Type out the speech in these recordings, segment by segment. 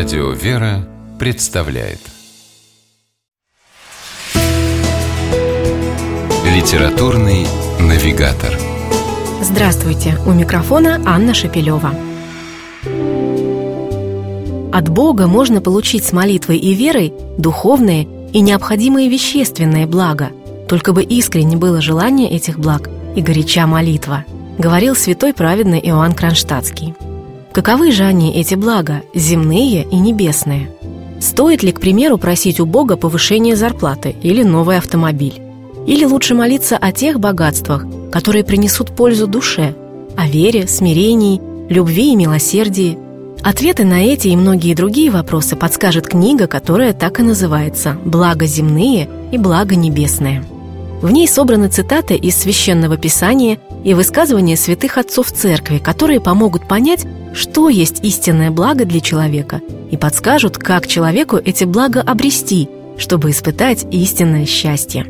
Радио «Вера» представляет Литературный навигатор Здравствуйте! У микрофона Анна Шапилева. От Бога можно получить с молитвой и верой духовные и необходимые вещественные блага, только бы искренне было желание этих благ и горяча молитва, говорил святой праведный Иоанн Кронштадтский. Каковы же они, эти блага, земные и небесные? Стоит ли, к примеру, просить у Бога повышение зарплаты или новый автомобиль? Или лучше молиться о тех богатствах, которые принесут пользу душе, о вере, смирении, любви и милосердии? Ответы на эти и многие другие вопросы подскажет книга, которая так и называется «Благо земные и благо небесные». В ней собраны цитаты из Священного Писания и высказывания святых отцов Церкви, которые помогут понять, что есть истинное благо для человека и подскажут, как человеку эти блага обрести, чтобы испытать истинное счастье.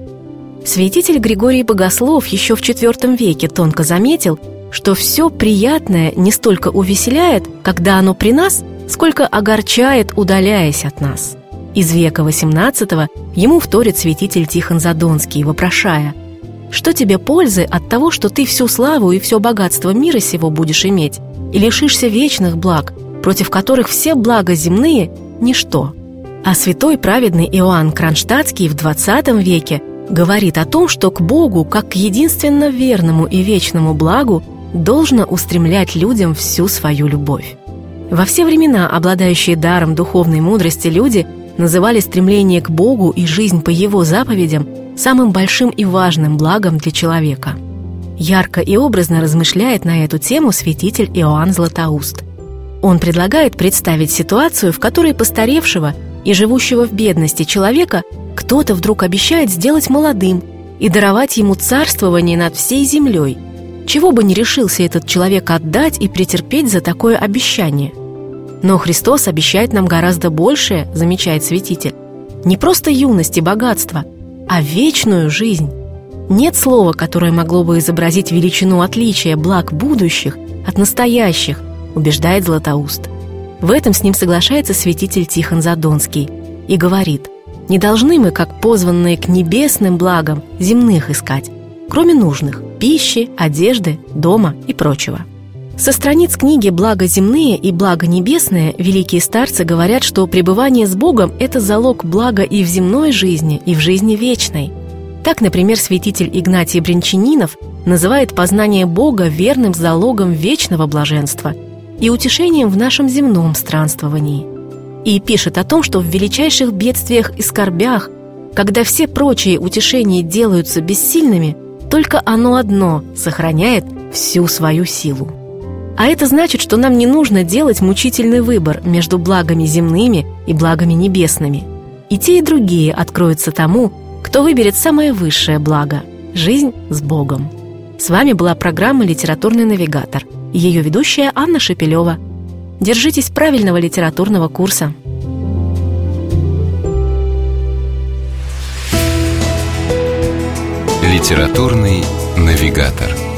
Святитель Григорий Богослов еще в IV веке тонко заметил, что все приятное не столько увеселяет, когда оно при нас, сколько огорчает, удаляясь от нас. Из века XVIII ему вторит святитель Тихон Задонский, вопрошая «Что тебе пользы от того, что ты всю славу и все богатство мира сего будешь иметь, и лишишься вечных благ, против которых все блага земные – ничто. А святой праведный Иоанн Кронштадтский в XX веке говорит о том, что к Богу, как к единственно верному и вечному благу, должно устремлять людям всю свою любовь. Во все времена обладающие даром духовной мудрости люди называли стремление к Богу и жизнь по Его заповедям самым большим и важным благом для человека – Ярко и образно размышляет на эту тему святитель Иоанн Златоуст. Он предлагает представить ситуацию, в которой постаревшего и живущего в бедности человека кто-то вдруг обещает сделать молодым и даровать ему царствование над всей землей. Чего бы не решился этот человек отдать и претерпеть за такое обещание. Но Христос обещает нам гораздо большее, замечает святитель. Не просто юность и богатство, а вечную жизнь. Нет слова, которое могло бы изобразить величину отличия благ будущих от настоящих, убеждает Златоуст. В этом с ним соглашается святитель Тихон Задонский и говорит, не должны мы, как позванные к небесным благам, земных искать, кроме нужных – пищи, одежды, дома и прочего. Со страниц книги «Благо земные» и «Благо небесное» великие старцы говорят, что пребывание с Богом – это залог блага и в земной жизни, и в жизни вечной – так, например, святитель Игнатий Бринчанинов называет познание Бога верным залогом вечного блаженства и утешением в нашем земном странствовании. И пишет о том, что в величайших бедствиях и скорбях, когда все прочие утешения делаются бессильными, только оно одно сохраняет всю свою силу. А это значит, что нам не нужно делать мучительный выбор между благами земными и благами небесными. И те, и другие откроются тому, кто выберет самое высшее благо – жизнь с Богом. С вами была программа «Литературный навигатор» и ее ведущая Анна Шепелева. Держитесь правильного литературного курса. «Литературный навигатор»